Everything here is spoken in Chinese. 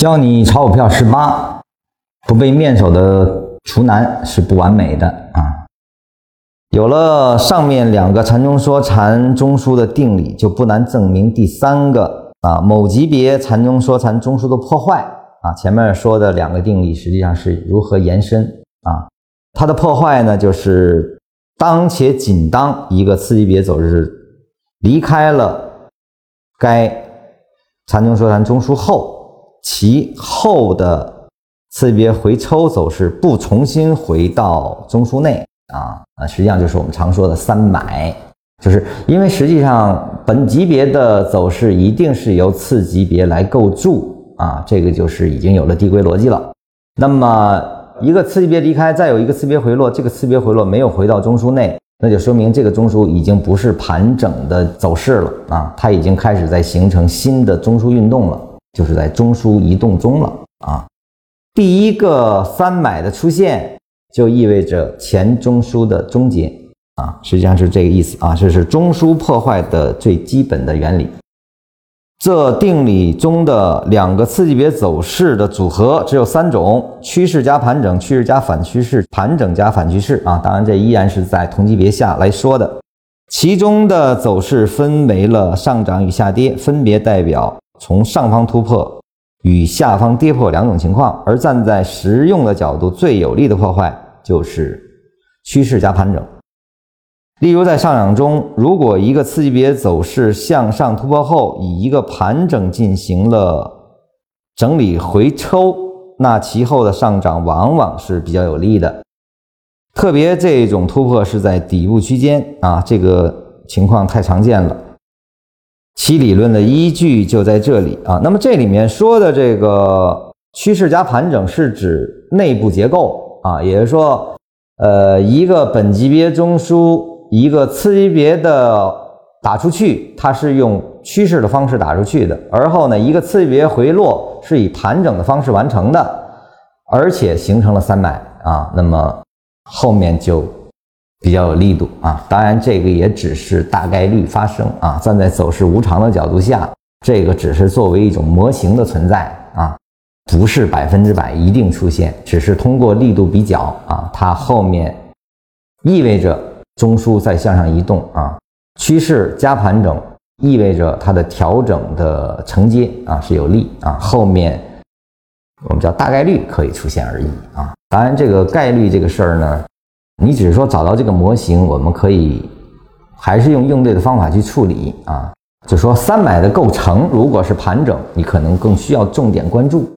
教你炒股票十八，不被面首的厨男是不完美的啊。有了上面两个禅中说禅中枢的定理，就不难证明第三个啊某级别禅中说禅中枢的破坏啊。前面说的两个定理实际上是如何延伸啊？它的破坏呢，就是当且仅当一个次级别走势离开了该禅中说禅中枢后。其后的次级别回抽走势不重新回到中枢内啊啊，实际上就是我们常说的三买，就是因为实际上本级别的走势一定是由次级别来构筑啊，这个就是已经有了递归逻辑了。那么一个次级别离开，再有一个次别回落，这个次别回落没有回到中枢内，那就说明这个中枢已经不是盘整的走势了啊，它已经开始在形成新的中枢运动了。就是在中枢移动中了啊，第一个三买的出现，就意味着前中枢的终结啊，实际上是这个意思啊，这是中枢破坏的最基本的原理。这定理中的两个次级别走势的组合只有三种：趋势加盘整、趋势加反趋势、盘整加反趋势啊。当然，这依然是在同级别下来说的。其中的走势分为了上涨与下跌，分别代表。从上方突破与下方跌破两种情况，而站在实用的角度，最有力的破坏就是趋势加盘整。例如，在上涨中，如果一个次级别走势向上突破后，以一个盘整进行了整理回抽，那其后的上涨往往是比较有利的。特别这种突破是在底部区间啊，这个情况太常见了。其理论的依据就在这里啊。那么这里面说的这个趋势加盘整是指内部结构啊，也就是说，呃，一个本级别中枢，一个次级别的打出去，它是用趋势的方式打出去的，而后呢，一个次级别回落是以盘整的方式完成的，而且形成了三买啊，那么后面就。比较有力度啊，当然这个也只是大概率发生啊。站在走势无常的角度下，这个只是作为一种模型的存在啊，不是百分之百一定出现，只是通过力度比较啊，它后面意味着中枢在向上移动啊，趋势加盘整意味着它的调整的承接啊是有利啊，后面我们叫大概率可以出现而已啊。当然这个概率这个事儿呢。你只是说找到这个模型，我们可以还是用应对的方法去处理啊。就说三买的构成，如果是盘整，你可能更需要重点关注。